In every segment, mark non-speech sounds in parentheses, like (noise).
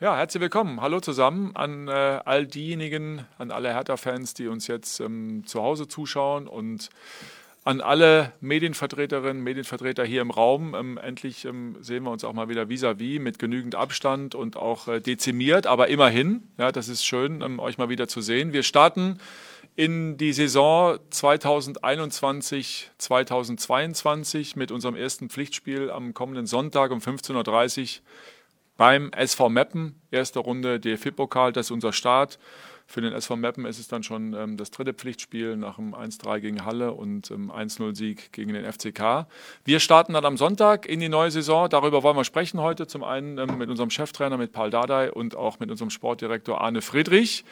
Ja, herzlich willkommen. Hallo zusammen an äh, all diejenigen, an alle Hertha-Fans, die uns jetzt ähm, zu Hause zuschauen und an alle Medienvertreterinnen, Medienvertreter hier im Raum. Ähm, endlich ähm, sehen wir uns auch mal wieder vis-à-vis -vis mit genügend Abstand und auch äh, dezimiert, aber immerhin. Ja, das ist schön, ähm, euch mal wieder zu sehen. Wir starten in die Saison 2021, 2022 mit unserem ersten Pflichtspiel am kommenden Sonntag um 15.30 Uhr beim SV Meppen. Erste Runde DFB-Pokal, das ist unser Start. Für den SV Meppen ist es dann schon ähm, das dritte Pflichtspiel nach dem 1-3 gegen Halle und ähm, 1-0-Sieg gegen den FCK. Wir starten dann am Sonntag in die neue Saison. Darüber wollen wir sprechen heute. Zum einen ähm, mit unserem Cheftrainer, mit Paul Dardai und auch mit unserem Sportdirektor Arne Friedrich.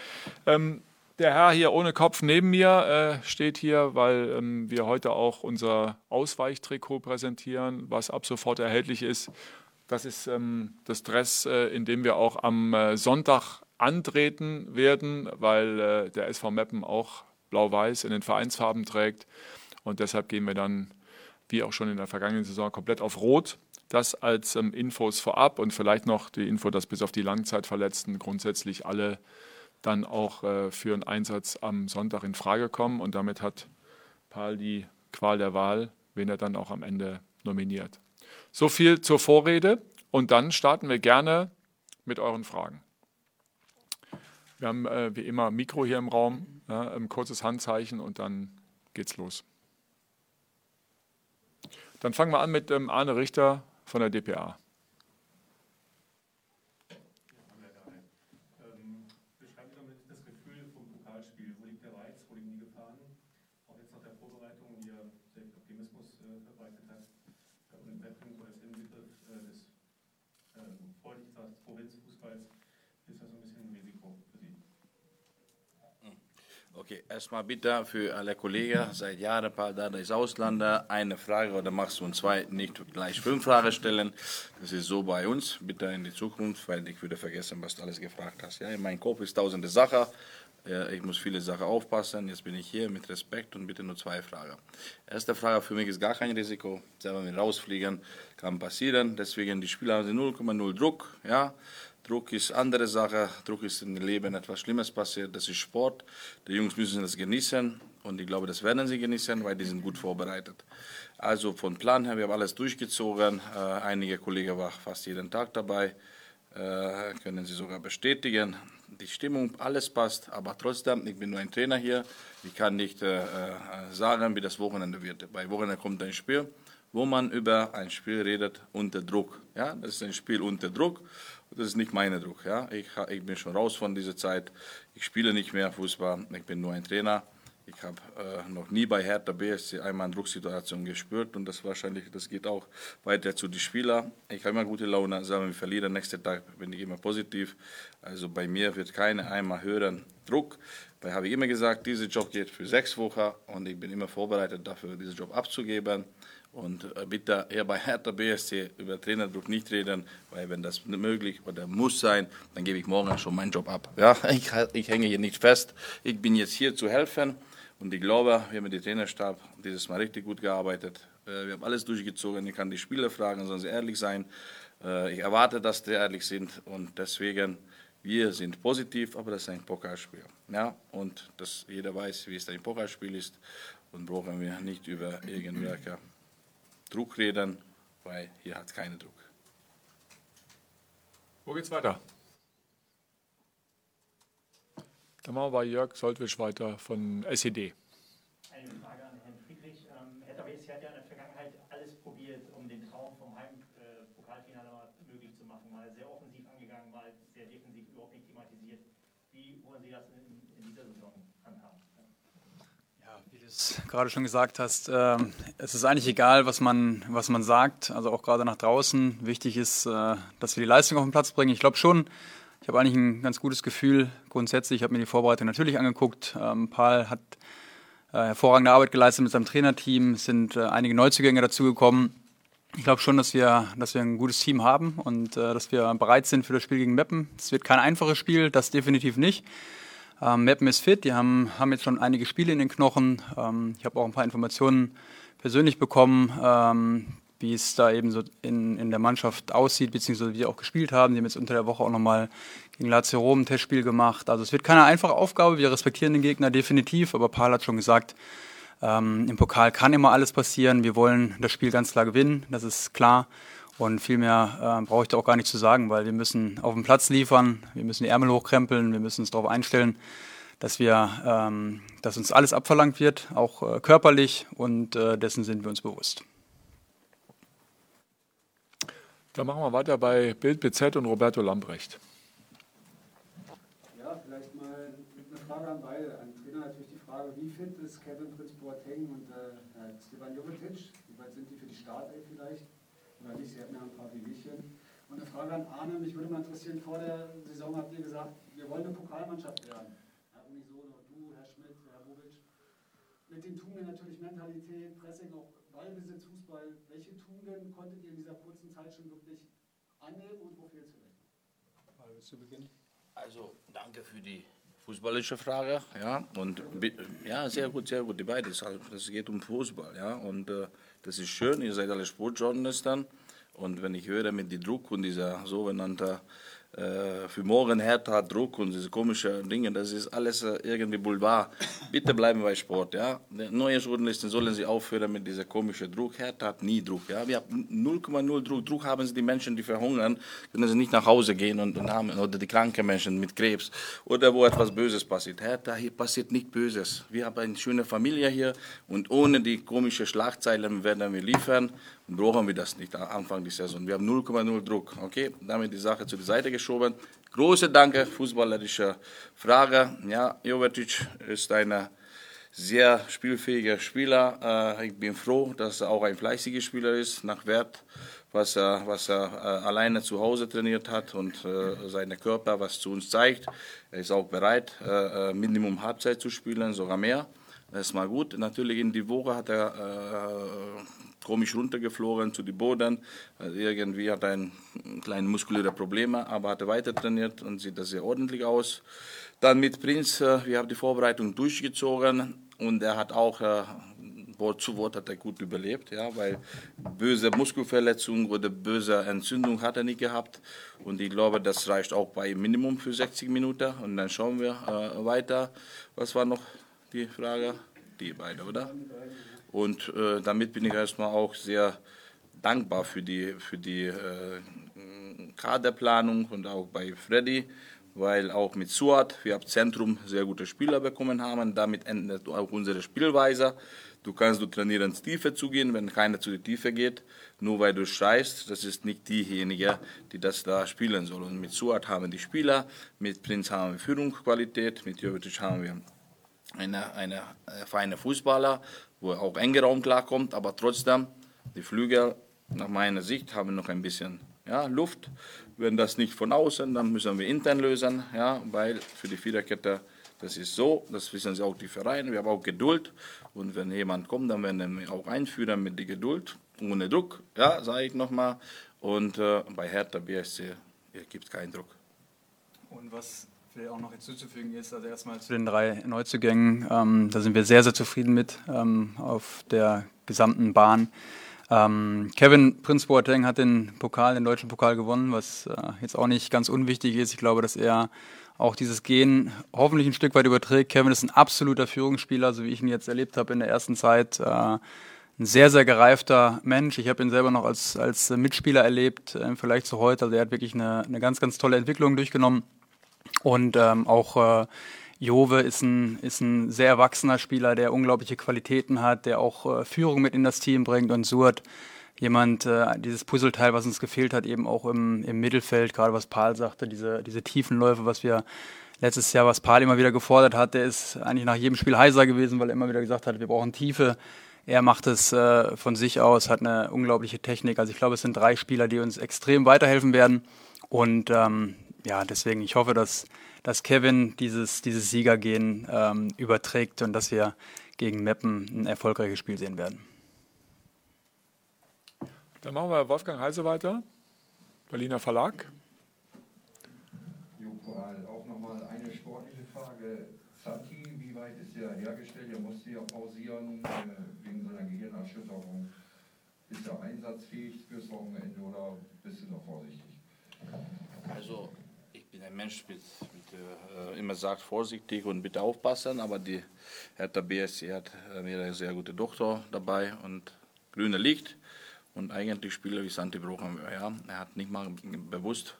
Ähm, der Herr hier ohne Kopf neben mir äh, steht hier, weil ähm, wir heute auch unser Ausweichtrikot präsentieren, was ab sofort erhältlich ist das ist ähm, das Dress, äh, in dem wir auch am äh, Sonntag antreten werden, weil äh, der SV Meppen auch blau-weiß in den Vereinsfarben trägt. Und deshalb gehen wir dann, wie auch schon in der vergangenen Saison, komplett auf Rot. Das als ähm, Infos vorab und vielleicht noch die Info, dass bis auf die Langzeitverletzten grundsätzlich alle dann auch äh, für einen Einsatz am Sonntag in Frage kommen. Und damit hat Paul die Qual der Wahl, wen er dann auch am Ende nominiert. So viel zur Vorrede und dann starten wir gerne mit euren Fragen. Wir haben äh, wie immer Mikro hier im Raum, ja, ein kurzes Handzeichen und dann geht's los. Dann fangen wir an mit ähm, Arne Richter von der DPA. Okay, erstmal bitte für alle Kollegen, seit Jahren paar da ist Ausländer, eine Frage oder machst du und zwei, nicht gleich fünf Fragen stellen. Das ist so bei uns, bitte in die Zukunft, weil ich würde vergessen, was du alles gefragt hast. Ja, in meinem Kopf ist tausende Sachen, ich muss viele Sachen aufpassen, jetzt bin ich hier mit Respekt und bitte nur zwei Fragen. Erste Frage, für mich ist gar kein Risiko, selber mit rausfliegen, kann passieren, deswegen die Spieler haben 0,0 Druck, ja, Druck ist andere Sache. Druck ist im Leben etwas Schlimmes passiert. Das ist Sport. Die Jungs müssen das genießen und ich glaube, das werden sie genießen, weil die sind gut vorbereitet. Also von Plan her, wir haben alles durchgezogen. Äh, einige Kollegen waren fast jeden Tag dabei. Äh, können Sie sogar bestätigen. Die Stimmung, alles passt, aber trotzdem, ich bin nur ein Trainer hier. Ich kann nicht äh, äh sagen, wie das Wochenende wird. Bei Wochenende kommt ein Spiel, wo man über ein Spiel redet unter Druck. Ja, das ist ein Spiel unter Druck das ist nicht mein Druck. Ja? Ich, ich bin schon raus von dieser Zeit. Ich spiele nicht mehr Fußball. Ich bin nur ein Trainer. Ich habe äh, noch nie bei Hertha BSC einmal eine Drucksituation gespürt und das wahrscheinlich, das geht auch weiter zu den Spielern. Ich habe immer gute Laune, sagen wir verlieren, nächsten Tag bin ich immer positiv. Also bei mir wird keiner einmal hören Druck. Weil habe ich immer gesagt, dieser Job geht für sechs Wochen und ich bin immer vorbereitet dafür, diesen Job abzugeben. Und äh, bitte hier bei Hertha BSC über Trainerdruck nicht reden, weil wenn das möglich oder muss sein, dann gebe ich morgen schon meinen Job ab. Ja, (laughs) ich, ich hänge hier nicht fest. Ich bin jetzt hier zu helfen und ich glaube, wir haben mit dem Trainerstab dieses Mal richtig gut gearbeitet. Äh, wir haben alles durchgezogen. Ich kann die Spieler fragen, sollen sie ehrlich sein. Äh, ich erwarte, dass sie ehrlich sind und deswegen wir sind positiv, aber das ist ein Pokerspiel. Ja, und dass jeder weiß, wie es ein Pokerspiel ist und brauchen wir nicht über irgendwelche Druck reden, weil hier hat es keinen Druck. Wo geht's weiter? Dann machen wir bei Jörg Soltwisch weiter von SED. Eine Frage an Herrn Friedrich. Ähm, Herr WSC hat ja in der Vergangenheit alles probiert, um den Traum vom Heimpokalfinale äh, möglich zu machen. Mal sehr offensiv angegangen, mal sehr defensiv überhaupt nicht thematisiert. Wie wollen Sie das in, in dieser Saison handhaben? Wie du es gerade schon gesagt hast, äh, es ist eigentlich egal, was man, was man sagt, also auch gerade nach draußen. Wichtig ist, äh, dass wir die Leistung auf den Platz bringen. Ich glaube schon, ich habe eigentlich ein ganz gutes Gefühl grundsätzlich. Ich habe mir die Vorbereitung natürlich angeguckt. Ähm, Paul hat äh, hervorragende Arbeit geleistet mit seinem Trainerteam. Es sind äh, einige Neuzugänge dazugekommen. Ich glaube schon, dass wir, dass wir ein gutes Team haben und äh, dass wir bereit sind für das Spiel gegen Meppen. Es wird kein einfaches Spiel, das definitiv nicht. Ähm, Meppen ist fit, die haben, haben jetzt schon einige Spiele in den Knochen. Ähm, ich habe auch ein paar Informationen persönlich bekommen. Ähm, wie es da eben so in, in der Mannschaft aussieht, beziehungsweise wie sie auch gespielt haben. Die haben jetzt unter der Woche auch nochmal gegen Lazio Rom ein Testspiel gemacht. Also es wird keine einfache Aufgabe. Wir respektieren den Gegner definitiv, aber Paul hat schon gesagt, ähm, im Pokal kann immer alles passieren. Wir wollen das Spiel ganz klar gewinnen, das ist klar. Und viel mehr äh, brauche ich da auch gar nicht zu sagen, weil wir müssen auf dem Platz liefern, wir müssen die Ärmel hochkrempeln, wir müssen uns darauf einstellen, dass wir, ähm, dass uns alles abverlangt wird, auch äh, körperlich und äh, dessen sind wir uns bewusst. Dann machen wir weiter bei Bild BZ und Roberto Lambrecht. Ja, vielleicht mal eine Frage an beide. An Trainer natürlich die Frage, wie fit ist Kevin Prinz Boateng und äh, Stevan Jovetic? Wie weit sind die für die Startelf vielleicht? Oder nicht? Sie hatten ja ein paar Wehwehchen. Und eine Frage an Arne, mich würde mal interessieren, vor der Saison habt ihr gesagt, wir wollen eine Pokalmannschaft werden. Ja, unisono, du, Herr Schmidt, Herr Bobic. Mit den Tugenden natürlich Mentalität, Pressing, auch Ballbesitz, Fußball. Welche Tugenden konntet ihr in dieser kurzen Zeit schon wirklich annehmen und wo fehlt es vielleicht? Also, danke für die fußballische Frage. Ja, und ja, sehr gut, sehr gut. Die beiden. Das geht um Fußball. Ja, und äh, das ist schön. Ihr seid alle Sportjournalisten. Und wenn ich höre mit dem Druck und dieser sogenannten äh, für morgen härter Druck und diese komischen Dinge, das ist alles äh, irgendwie Boulevard. Bitte bleiben bei Sport, ja. Neue Journalisten sollen sie aufhören mit diesem komischen Druck. Hertha hat nie Druck, ja. Wir haben 0,0 Druck. Druck haben sie die Menschen, die verhungern, können sie nicht nach Hause gehen und, und haben, oder die kranken Menschen mit Krebs oder wo etwas Böses passiert. Hertha, hier passiert nichts Böses. Wir haben eine schöne Familie hier und ohne die komischen Schlagzeilen werden wir liefern brauchen wir das nicht Anfang der Saison. Wir haben 0,0 Druck. Okay, damit die Sache zu der Seite geschoben. Große Danke, fußballerische Frage. Ja, Jovetic ist ein sehr spielfähiger Spieler. Äh, ich bin froh, dass er auch ein fleißiger Spieler ist, nach Wert, was er, was er äh, alleine zu Hause trainiert hat und äh, seine Körper, was zu uns zeigt. Er ist auch bereit, Minimum Halbzeit zu spielen, sogar mehr. Das ist mal gut. Natürlich in die Woche hat er komisch runtergeflogen zu den Boden. Also irgendwie hat er ein kleine muskuläre Probleme, aber hat er weiter trainiert und sieht das sehr ordentlich aus. Dann mit Prinz, äh, wir haben die Vorbereitung durchgezogen und er hat auch äh, Wort zu Wort hat er gut überlebt, ja, weil böse Muskelverletzung oder böse Entzündung hat er nicht gehabt. Und ich glaube, das reicht auch bei Minimum für 60 Minuten. Und dann schauen wir äh, weiter. Was war noch die Frage? Die beide, oder? Und äh, damit bin ich erstmal auch sehr dankbar für die, für die äh, Kaderplanung und auch bei Freddy, weil auch mit Suat wir ab Zentrum sehr gute Spieler bekommen haben. Damit endet auch unsere Spielweise. Du kannst du trainieren, ins Tiefe zu gehen, wenn keiner zu der Tiefe geht, nur weil du schreist. Das ist nicht diejenige, die das da spielen soll. Und mit Suat haben die Spieler, mit Prinz haben wir Führungsqualität, mit Jovic haben wir eine, eine, äh, feine Fußballer wo er auch enger Raum klarkommt, aber trotzdem, die Flügel, nach meiner Sicht, haben noch ein bisschen ja, Luft. Wenn das nicht von außen, dann müssen wir intern lösen, ja, weil für die Viererkette, das ist so, das wissen sie auch die Vereine, wir haben auch Geduld und wenn jemand kommt, dann werden wir auch einführen mit der Geduld, ohne Druck, ja, sage ich nochmal. Und äh, bei Hertha BSC gibt es keinen Druck. Und was vielleicht auch noch hinzuzufügen ist, also erstmal zu den drei Neuzugängen, ähm, da sind wir sehr, sehr zufrieden mit ähm, auf der gesamten Bahn. Ähm, Kevin Prinz Boateng hat den Pokal, den deutschen Pokal gewonnen, was äh, jetzt auch nicht ganz unwichtig ist. Ich glaube, dass er auch dieses Gen hoffentlich ein Stück weit überträgt. Kevin ist ein absoluter Führungsspieler, so wie ich ihn jetzt erlebt habe in der ersten Zeit. Äh, ein sehr, sehr gereifter Mensch. Ich habe ihn selber noch als, als Mitspieler erlebt, äh, vielleicht zu heute. Also er hat wirklich eine, eine ganz, ganz tolle Entwicklung durchgenommen. Und ähm, auch äh, Jove ist ein, ist ein sehr erwachsener Spieler, der unglaubliche Qualitäten hat, der auch äh, Führung mit in das Team bringt und Surt jemand, äh, dieses Puzzleteil, was uns gefehlt hat, eben auch im, im Mittelfeld, gerade was Paul sagte, diese, diese Tiefenläufe, was wir letztes Jahr, was Paul immer wieder gefordert hat, der ist eigentlich nach jedem Spiel heiser gewesen, weil er immer wieder gesagt hat, wir brauchen Tiefe. Er macht es äh, von sich aus, hat eine unglaubliche Technik. Also ich glaube, es sind drei Spieler, die uns extrem weiterhelfen werden. Und ähm, ja, deswegen, ich hoffe, dass, dass Kevin dieses, dieses Siegergehen ähm, überträgt und dass wir gegen Meppen ein erfolgreiches Spiel sehen werden. Dann machen wir Wolfgang Heise weiter, Berliner Verlag. Auch nochmal eine sportliche Frage. Santi, wie weit ist er hergestellt? Er musste ja pausieren äh, wegen seiner Gehirnerschütterung. Bist du einsatzfähig fürs Wochenende oder bist du noch vorsichtig? Also, bin ein Mensch, mit, mit äh, immer sagt vorsichtig und bitte aufpassen, aber die Hertha BSC hat äh, eine sehr gute Tochter dabei und grüne Licht. Und eigentlich Spieler wie Santi Brochen, ja, er hat nicht mal bewusst,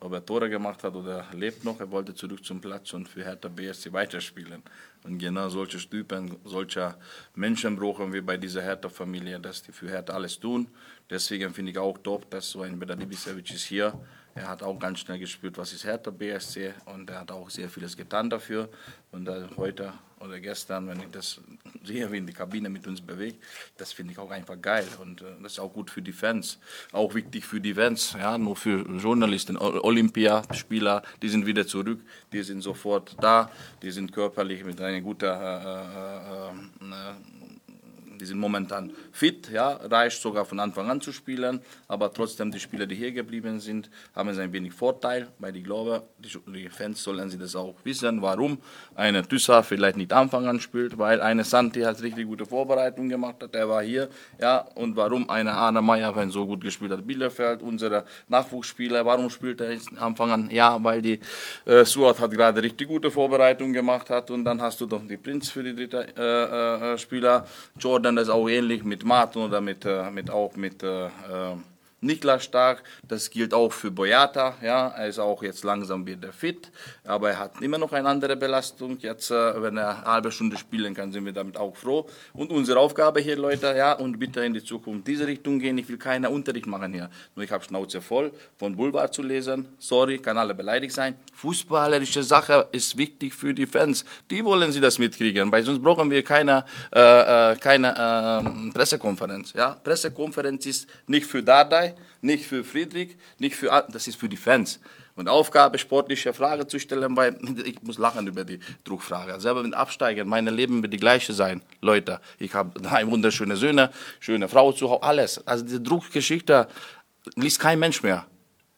ob er Tore gemacht hat oder lebt noch. Er wollte zurück zum Platz und für Hertha BSC weiterspielen. Und genau solche Typen, solcher Menschen brauchen wir bei dieser Hertha-Familie, dass die für Hertha alles tun. Deswegen finde ich auch top, dass so ein Bedar Ibisevic ist hier. Er hat auch ganz schnell gespürt, was ist Hertha BSC und er hat auch sehr vieles getan dafür. Und heute oder gestern, wenn ich das sehe, wie in die Kabine mit uns bewegt, das finde ich auch einfach geil und äh, das ist auch gut für die Fans, auch wichtig für die Fans, ja, nur für Journalisten, Olympiaspieler, die sind wieder zurück, die sind sofort da, die sind körperlich mit einer guten äh, äh, äh die sind momentan fit, ja, reicht sogar von Anfang an zu spielen, aber trotzdem die Spieler, die hier geblieben sind, haben ein wenig Vorteil, weil ich glaube, die, Fans sollen sie das auch wissen, warum eine Thyssa vielleicht nicht Anfang an spielt, weil eine Santi hat richtig gute Vorbereitung gemacht hat, der war hier, ja, und warum eine Arne Meyer, wenn so gut gespielt hat, Bielefeld, unsere Nachwuchsspieler, warum spielt er jetzt Anfang an? Ja, weil die äh, Suat hat gerade richtig gute Vorbereitung gemacht hat und dann hast du doch die Prinz für die dritte äh, äh, Spieler, Jordan dann das auch ähnlich mit Martin oder mit, äh, mit auch mit äh, äh Niklas Stark, das gilt auch für Boyata, ja, er ist auch jetzt langsam wieder fit, aber er hat immer noch eine andere Belastung. Jetzt, äh, wenn er eine halbe Stunde spielen kann, sind wir damit auch froh. Und unsere Aufgabe hier, Leute, ja, und bitte in die Zukunft diese Richtung gehen. Ich will keinen Unterricht machen hier. Nur ich habe Schnauze voll, von Boulevard zu lesen. Sorry, kann alle beleidigt sein. Fußballerische Sache ist wichtig für die Fans. Die wollen sie das mitkriegen, weil sonst brauchen wir keine, äh, äh keine äh, Pressekonferenz. Ja? Pressekonferenz ist nicht für Dardai, nicht für Friedrich, nicht für, das ist für die Fans. Und Aufgabe, sportliche Frage zu stellen, weil (laughs) ich muss lachen über die Druckfrage. Selber mit Absteigen, meine Leben wird die gleiche sein. Leute, ich habe (laughs) drei wunderschöne Söhne, schöne Frau zu Hause, alles. Also die Druckgeschichte liest kein Mensch mehr.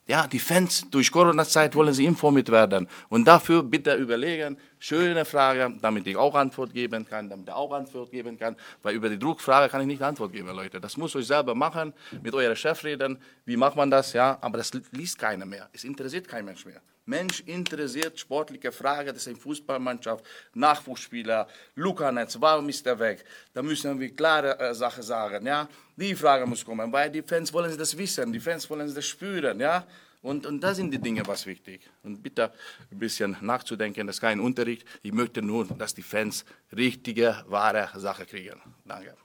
Ja, die Fans durch Corona-Zeit wollen sie informiert werden. Und dafür bitte überlegen, schöne Frage, damit ich auch Antwort geben kann, damit er auch Antwort geben kann. Weil über die Druckfrage kann ich nicht Antwort geben, Leute. Das muss euch selber machen, mit eurem Chef reden. Wie macht man das? Ja, aber das liest keiner mehr. Es interessiert kein Mensch mehr. Mensch interessiert sportliche Frage, das ist eine Fußballmannschaft, Nachwuchsspieler, Lukanetz, warum ist er weg? Da müssen wir klare äh, Sachen sagen, ja. Die Frage muss kommen, weil die Fans wollen das wissen, die Fans wollen das spüren, ja. Und, und da sind die Dinge was wichtig. Und bitte ein bisschen nachzudenken, das ist kein Unterricht. Ich möchte nur, dass die Fans richtige, wahre Sache kriegen. Danke.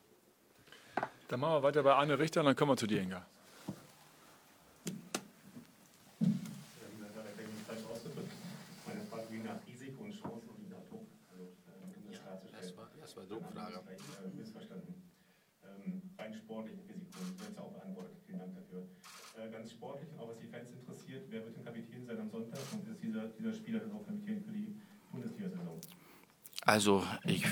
Dann machen wir weiter bei Arne Richter und dann kommen wir zu dir, Inga. Ganz sportlich und auch was die Fans interessiert, wer wird denn Kapitän sein am Sonntag und ist dieser, dieser Spieler dann auch Kapitän für die Bundesliga-Saison? Also ich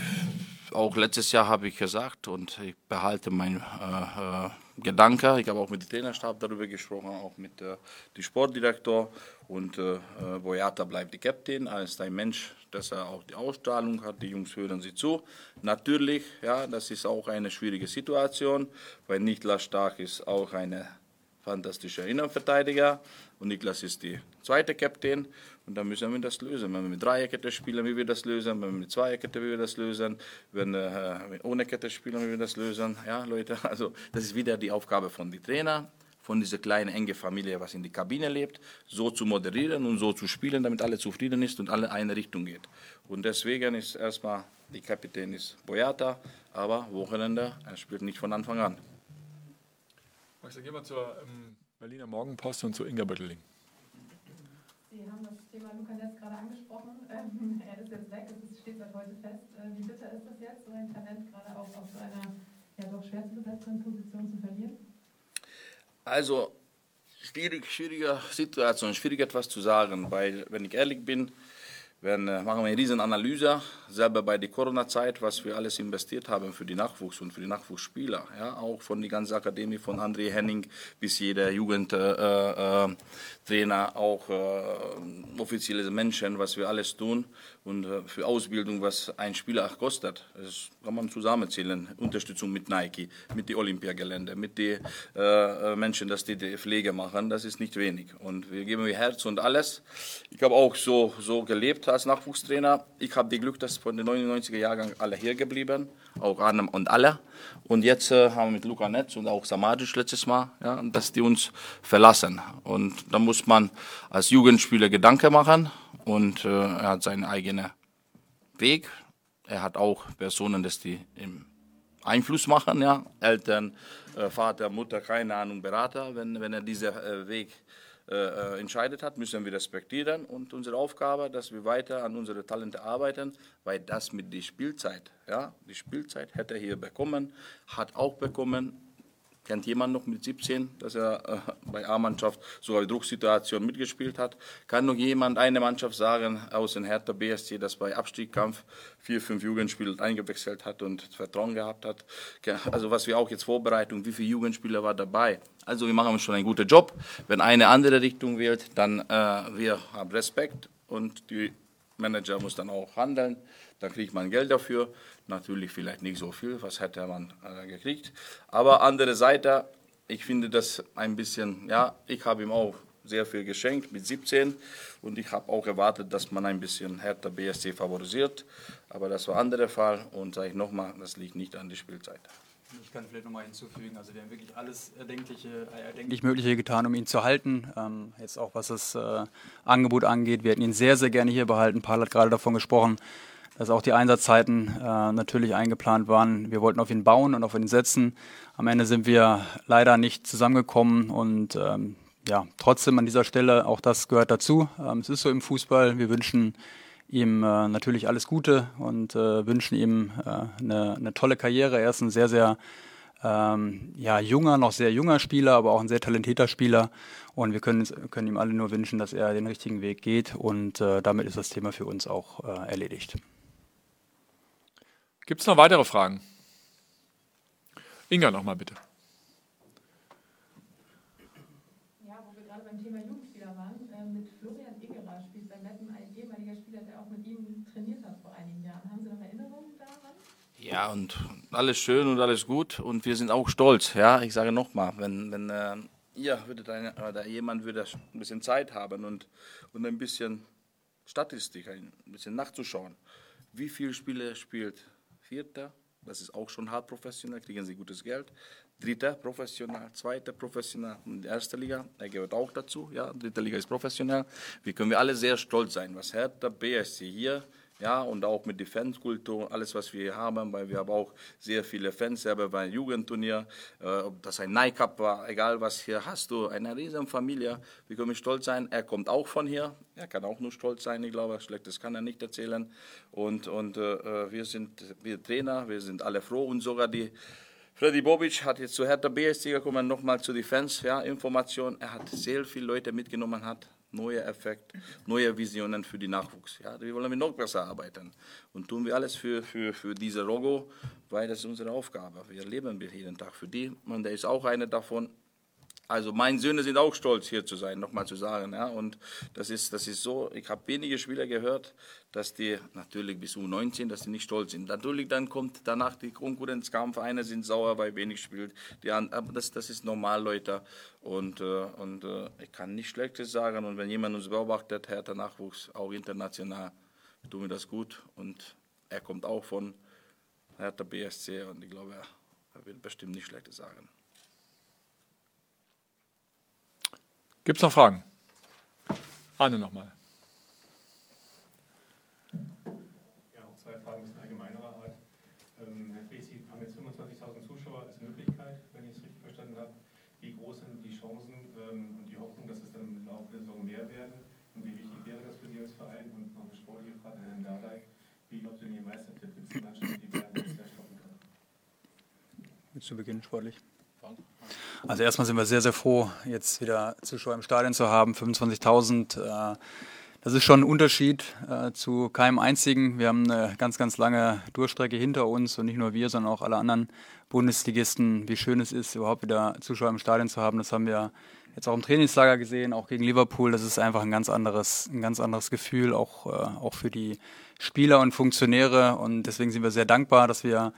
auch letztes Jahr habe ich gesagt und ich behalte meinen äh, äh, Gedanke. Ich habe auch mit dem Trainerstab darüber gesprochen, auch mit äh, dem Sportdirektor und äh, äh, Boyata bleibt die Captain. Ist ein Mensch, dass er auch die Ausstrahlung hat. Die Jungs hören sie zu. Natürlich, ja, das ist auch eine schwierige Situation, weil Niklas Stark ist auch eine fantastischer Innenverteidiger und Niklas ist die zweite Kapitän und dann müssen wir das lösen. Wenn wir mit Dreierkette spielen, wie wir das lösen, wenn wir mit Zweierkette, wie wir das lösen, wenn wir äh, ohne Kette spielen, wie wir das lösen. Ja, Leute, (laughs) also das ist wieder die Aufgabe von den Trainer, von dieser kleinen, enge Familie, was in die Kabine lebt, so zu moderieren und so zu spielen, damit alle zufrieden ist und alle eine Richtung geht. Und deswegen ist erstmal die Kapitän ist Boyata, aber Wochenende, er spielt nicht von Anfang an. Max, dann gehen wir zur ähm, Berliner Morgenpost und zu Inga Bötteling. Sie haben das Thema Luca Netz gerade angesprochen. Ähm, (laughs) er ist jetzt weg, es steht seit heute fest. Äh, wie bitter ist das jetzt, so ein Talent gerade auch auf so einer ja, doch schwer zu besetzenden Position zu verlieren? Also, schwierig, schwierige Situation, schwierig etwas zu sagen, weil, wenn ich ehrlich bin, äh, machen wir eine riesen Analyse, selber bei der Corona-Zeit, was wir alles investiert haben für die Nachwuchs und für die Nachwuchsspieler. Ja, auch von der ganzen Akademie, von André Henning bis jeder Jugendtrainer, äh, äh, auch äh, offizielle Menschen, was wir alles tun und äh, für Ausbildung, was ein Spieler auch kostet. Das kann man zusammenzählen. Unterstützung mit Nike, mit den Olympiagelände, mit den äh, Menschen, dass die die Pflege machen, das ist nicht wenig. Und wir geben ihr Herz und alles. Ich habe auch so, so gelebt als Nachwuchstrainer. Ich habe die Glück, dass von den 99er Jahrgang alle hier geblieben, auch Arnem und alle. Und jetzt äh, haben wir mit Luca Netz und auch Samadic letztes Mal, ja, dass die uns verlassen. Und da muss man als Jugendspieler Gedanken machen und äh, er hat seinen eigenen Weg. Er hat auch Personen, dass die im Einfluss machen, ja, Eltern, äh, Vater, Mutter, keine Ahnung, Berater, wenn, wenn er diesen äh, Weg äh, äh, entscheidet hat, müssen wir respektieren. Und unsere Aufgabe, dass wir weiter an unsere Talente arbeiten, weil das mit der Spielzeit, ja, die Spielzeit hätte er hier bekommen, hat auch bekommen, Kennt jemand noch mit 17, dass er äh, bei A-Mannschaft sogar Drucksituation mitgespielt hat? Kann noch jemand eine Mannschaft sagen aus dem Hertha BSC, das bei Abstiegskampf vier, fünf Jugendspieler eingewechselt hat und Vertrauen gehabt hat? Also was wir auch jetzt Vorbereitung, wie viele Jugendspieler war dabei? Also wir machen schon einen guten Job. Wenn eine andere Richtung wählt, dann äh, wir haben Respekt und die Manager muss dann auch handeln. Dann kriegt man Geld dafür. Natürlich vielleicht nicht so viel, was hätte man äh, gekriegt. Aber andere Seite, ich finde das ein bisschen, ja, ich habe ihm auch sehr viel geschenkt mit 17 und ich habe auch erwartet, dass man ein bisschen härter BSC favorisiert. Aber das war ein anderer Fall und sage ich nochmal, das liegt nicht an der Spielzeit. Ich kann vielleicht nochmal hinzufügen, also wir haben wirklich alles erdenkliche, äh, erdenklich Mögliche getan, um ihn zu halten. Ähm, jetzt auch was das äh, Angebot angeht. Wir hätten ihn sehr, sehr gerne hier behalten. Paul hat gerade davon gesprochen, dass auch die Einsatzzeiten äh, natürlich eingeplant waren. Wir wollten auf ihn bauen und auf ihn setzen. Am Ende sind wir leider nicht zusammengekommen und ähm, ja, trotzdem an dieser Stelle, auch das gehört dazu. Ähm, es ist so im Fußball. Wir wünschen ihm äh, natürlich alles Gute und äh, wünschen ihm äh, eine, eine, tolle Karriere. Er ist ein sehr, sehr ähm, ja, junger, noch sehr junger Spieler, aber auch ein sehr talentierter Spieler. Und wir können, können ihm alle nur wünschen, dass er den richtigen Weg geht. Und äh, damit ist das Thema für uns auch äh, erledigt. Gibt es noch weitere Fragen? Inga nochmal bitte. Ja, und alles schön und alles gut und wir sind auch stolz. Ja, ich sage nochmal, wenn, wenn äh, ihr würdet eine, oder jemand würde ein bisschen Zeit haben und, und ein bisschen Statistik, ein bisschen nachzuschauen, wie viele Spiele spielt Vierter, das ist auch schon hart professionell, kriegen sie gutes Geld. Dritter professionell, zweiter professionell und erste Liga, er gehört auch dazu. Ja, dritte Liga ist professionell. Wir können wir alle sehr stolz sein, was Hertha BSC hier ja, und auch mit der Fanskultur, alles, was wir hier haben, weil wir haben auch sehr viele Fans selber beim Jugendturnier, äh, das ein Nike war, egal was, hier hast du eine riesen Familie, wir können stolz sein, er kommt auch von hier, er kann auch nur stolz sein, ich glaube, Schlechtes kann er nicht erzählen. Und, und äh, äh wir sind wir Trainer, wir sind alle froh und sogar die Freddy Bobic hat jetzt zu Hertha BSC gekommen, nochmal zu den Fans, ja, Information, er hat sehr viele Leute mitgenommen, hat neuer Effekt, neue Visionen für die Nachwuchs. Ja, wir wollen noch besser arbeiten und tun wir alles für, für, für diese Logo, weil das ist unsere Aufgabe. Wir leben jeden Tag für die und der ist auch eine davon. Also meine Söhne sind auch stolz, hier zu sein, nochmal zu sagen. Ja. Und das ist, das ist so, ich habe wenige Spieler gehört, dass die natürlich bis U19, dass die nicht stolz sind. Natürlich dann kommt danach die Konkurrenzkampf, einer sind sauer, weil wenig spielt, die anderen, aber das, das ist normal, Leute. Und, äh, und äh, ich kann nicht Schlechtes sagen. Und wenn jemand uns beobachtet, Hertha Nachwuchs, auch international, tun wir das gut. Und er kommt auch von Hertha BSC und ich glaube, er wird bestimmt nicht Schlechtes sagen. Gibt es noch Fragen? Arne nochmal. Ja, auch zwei Fragen, ein bisschen allgemeinerer Art. Ähm, Herr Fries, Sie haben jetzt 25.000 Zuschauer als Möglichkeit, wenn ich es richtig verstanden habe. Wie groß sind die Chancen ähm, und die Hoffnung, dass es dann im Laufe der Saison mehr werden? Und wie wichtig wäre das für Sie als Verein? Und noch eine sportliche Frage an Herrn Dardai. Wie glaubt ihr denn Ihr Meistertipp? Gibt es eine Mannschaft, die Bayern nächstes Jahr stoppen kann? Willst du beginnen, sportlich? Also erstmal sind wir sehr, sehr froh, jetzt wieder Zuschauer im Stadion zu haben. 25.000. Äh, das ist schon ein Unterschied äh, zu keinem einzigen. Wir haben eine ganz, ganz lange Durchstrecke hinter uns und nicht nur wir, sondern auch alle anderen Bundesligisten, wie schön es ist, überhaupt wieder Zuschauer im Stadion zu haben. Das haben wir jetzt auch im Trainingslager gesehen, auch gegen Liverpool. Das ist einfach ein ganz anderes, ein ganz anderes Gefühl, auch, äh, auch für die Spieler und Funktionäre. Und deswegen sind wir sehr dankbar, dass wir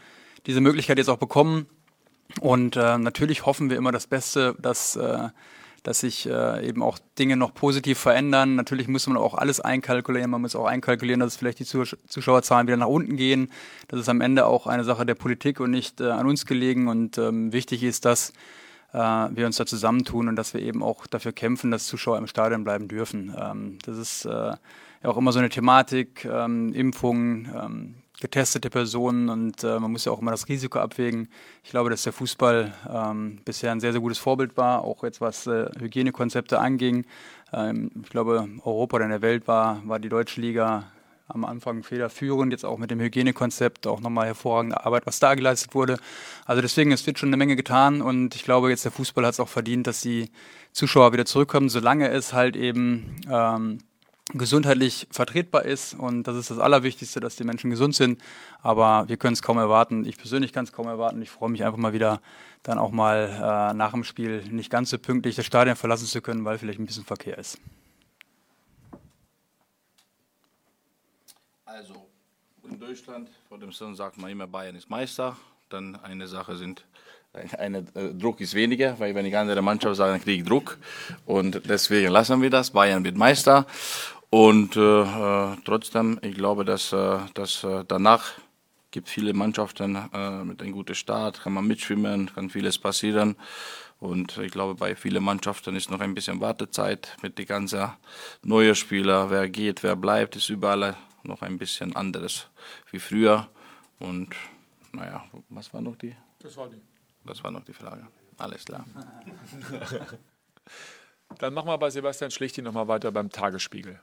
diese Möglichkeit jetzt auch bekommen. Und äh, natürlich hoffen wir immer das Beste, dass, äh, dass sich äh, eben auch Dinge noch positiv verändern. Natürlich muss man auch alles einkalkulieren. Man muss auch einkalkulieren, dass vielleicht die Zuschauerzahlen wieder nach unten gehen. Das ist am Ende auch eine Sache der Politik und nicht äh, an uns gelegen. Und ähm, wichtig ist, dass äh, wir uns da zusammentun und dass wir eben auch dafür kämpfen, dass Zuschauer im Stadion bleiben dürfen. Ähm, das ist äh, ja auch immer so eine Thematik, ähm, Impfungen, ähm, getestete Personen und äh, man muss ja auch immer das Risiko abwägen. Ich glaube, dass der Fußball ähm, bisher ein sehr, sehr gutes Vorbild war, auch jetzt was äh, Hygienekonzepte anging. Ähm, ich glaube, Europa oder in der Welt war, war die deutsche Liga am Anfang federführend, jetzt auch mit dem Hygienekonzept, auch nochmal hervorragende Arbeit, was da geleistet wurde. Also deswegen, es wird schon eine Menge getan und ich glaube, jetzt der Fußball hat es auch verdient, dass die Zuschauer wieder zurückkommen, solange es halt eben ähm, gesundheitlich vertretbar ist. Und das ist das Allerwichtigste, dass die Menschen gesund sind. Aber wir können es kaum erwarten. Ich persönlich kann es kaum erwarten. Ich freue mich einfach mal wieder, dann auch mal äh, nach dem Spiel nicht ganz so pünktlich das Stadion verlassen zu können, weil vielleicht ein bisschen Verkehr ist. Also, in Deutschland, vor dem Sonntag sagt man immer, Bayern ist Meister. Dann eine Sache sind eine, äh, Druck ist weniger, weil wenn ich andere Mannschaft sage, dann kriege ich Druck. Und deswegen lassen wir das. Bayern wird Meister. Und äh, äh, trotzdem, ich glaube, dass, äh, dass äh, danach gibt viele Mannschaften äh, mit einem guten Start, kann man mitschwimmen, kann vieles passieren. Und ich glaube, bei vielen Mannschaften ist noch ein bisschen Wartezeit mit den ganzen neuen Spielern. Wer geht, wer bleibt, ist überall noch ein bisschen anderes wie früher. Und naja, was war noch die? Das war die. Das war noch die Frage. Alles klar. (laughs) Dann machen wir bei Sebastian Schlichti nochmal weiter beim Tagesspiegel.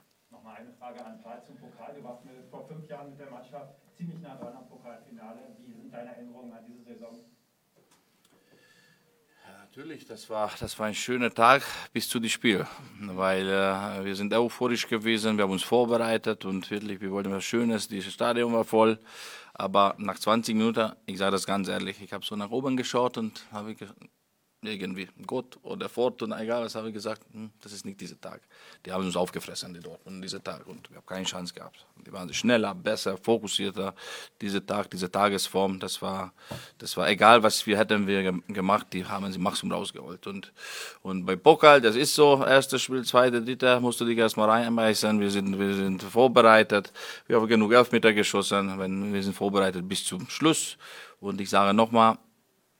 Frage an Karl zum Pokal. Du warst vor fünf Jahren mit der Mannschaft ziemlich nah dran am Pokalfinale. Wie sind deine Erinnerungen an diese Saison? Natürlich, das war, das war ein schöner Tag bis zu dem Spiel, weil äh, wir sind euphorisch gewesen, wir haben uns vorbereitet und wirklich, wir wollten was Schönes, das Stadion war voll. Aber nach 20 Minuten, ich sage das ganz ehrlich, ich habe so nach oben geschaut und habe irgendwie Gott oder Fortuna, egal was, habe ich gesagt, hm, das ist nicht dieser Tag. Die haben uns aufgefressen, die Dortmund, dieser Tag. Und wir haben keine Chance gehabt. Die waren schneller, besser, fokussierter. Dieser Tag, diese Tagesform, das war, das war egal, was wir hätten wir gemacht, die haben sie Maximum rausgeholt. Und, und bei Pokal, das ist so, erstes Spiel, zweite, dritte, musst du dich erstmal reinbeißen. Wir sind, wir sind vorbereitet. Wir haben genug Elfmeter geschossen. Wir sind vorbereitet bis zum Schluss. Und ich sage nochmal,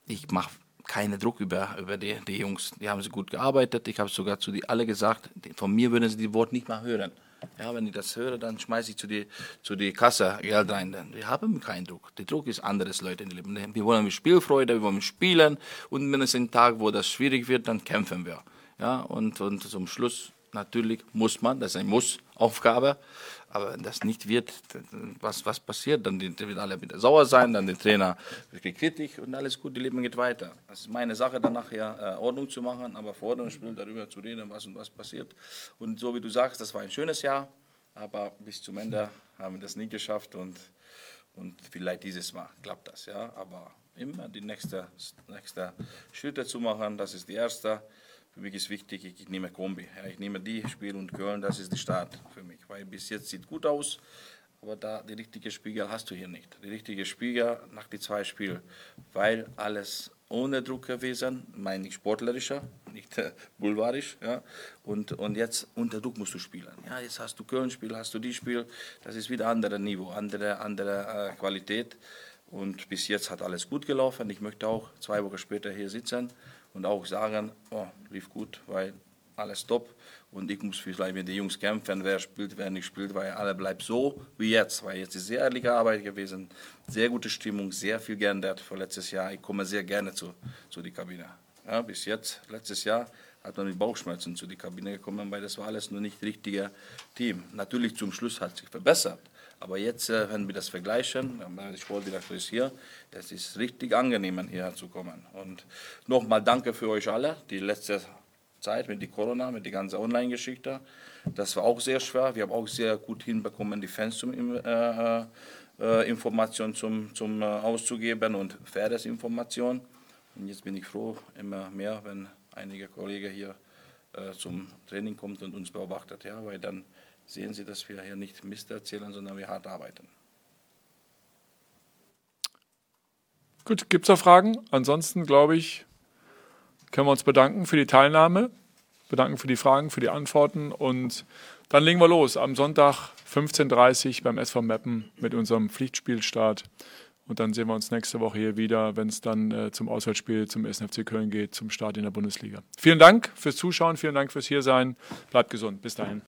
ich mache keine Druck über, über die, die Jungs. Die haben sie gut gearbeitet. Ich habe sogar zu die alle gesagt, von mir würden sie die Wort nicht mal hören. Ja, wenn ich das höre, dann schmeiße ich zu die, zu die Kasse Geld rein. Wir haben keinen Druck. Der Druck ist anderes, Leute. Wir wollen mit Spielfreude, wir wollen spielen. Und wenn es ein Tag, wo das schwierig wird, dann kämpfen wir. Ja, und, und zum Schluss natürlich muss man, das ist eine Muss-Aufgabe, aber wenn das nicht wird, was, was passiert? Dann wird alle wieder sauer sein, dann der Trainer wird kritisch und alles gut, die Leben geht weiter. Das ist meine Sache, dann nachher äh, Ordnung zu machen, aber vor dem Spiel darüber zu reden, was und was passiert. Und so wie du sagst, das war ein schönes Jahr, aber bis zum Ende haben wir das nicht geschafft und, und vielleicht dieses Mal klappt das, ja. Aber immer die nächste, nächste Schritte zu machen, das ist die erste. Für mich ist wichtig, ich nehme Kombi. Ja, ich nehme die Spiel und Köln, das ist die Start für mich. Weil bis jetzt sieht gut aus, aber da die richtige Spiegel hast du hier nicht. Die richtige Spiegel nach die zwei Spielen, weil alles ohne Druck gewesen, meine ich sportlerischer, nicht äh, bulvarisch, ja. Und, und jetzt unter Druck musst du spielen. Ja, jetzt hast du Köln-Spiel, hast du die Spiel, das ist wieder andere Niveau, andere, andere äh, Qualität. Und bis jetzt hat alles gut gelaufen. Ich möchte auch zwei Wochen später hier sitzen und auch sagen, oh, lief gut, weil alles top. Und ich muss vielleicht mit den Jungs kämpfen, wer spielt, wer nicht spielt, weil alle bleibt so wie jetzt. Weil jetzt ist sehr ehrliche Arbeit gewesen, sehr gute Stimmung, sehr viel geändert für letztes Jahr. Ich komme sehr gerne zu, zu die Kabine. Ja, bis jetzt, letztes Jahr, hat man mit Bauchschmerzen zu die Kabine gekommen, weil das war alles nur nicht richtiger Team. Natürlich zum Schluss hat sich verbessert. Aber jetzt, äh, wenn wir das vergleichen, der Sportdirektor ist hier, es ist richtig angenehm, hierher zu kommen. Und nochmal danke für euch alle, die letzte Zeit mit die Corona, mit die ganze Online-Geschichte. Das war auch sehr schwer. Wir haben auch sehr gut hinbekommen, die Fans zum äh, äh, Informationen zum, zum äh, auszugeben und faires Information. Und jetzt bin ich froh, immer mehr, wenn einige Kollegen hier äh, zum Training kommt und uns beobachtet, ja, weil dann sehen sie, dass wir hier nicht Mist erzählen, sondern wir hart arbeiten. Gut, gibt es noch Fragen? Ansonsten, glaube ich, können wir uns bedanken für die Teilnahme, bedanken für die Fragen, für die Antworten und dann legen wir los am Sonntag 15.30 Uhr beim SV Meppen mit unserem Pflichtspielstart. Und dann sehen wir uns nächste Woche hier wieder, wenn es dann äh, zum Auswärtsspiel zum SNFC Köln geht, zum Start in der Bundesliga. Vielen Dank fürs Zuschauen, vielen Dank fürs Hiersein. Bleibt gesund. Bis dahin.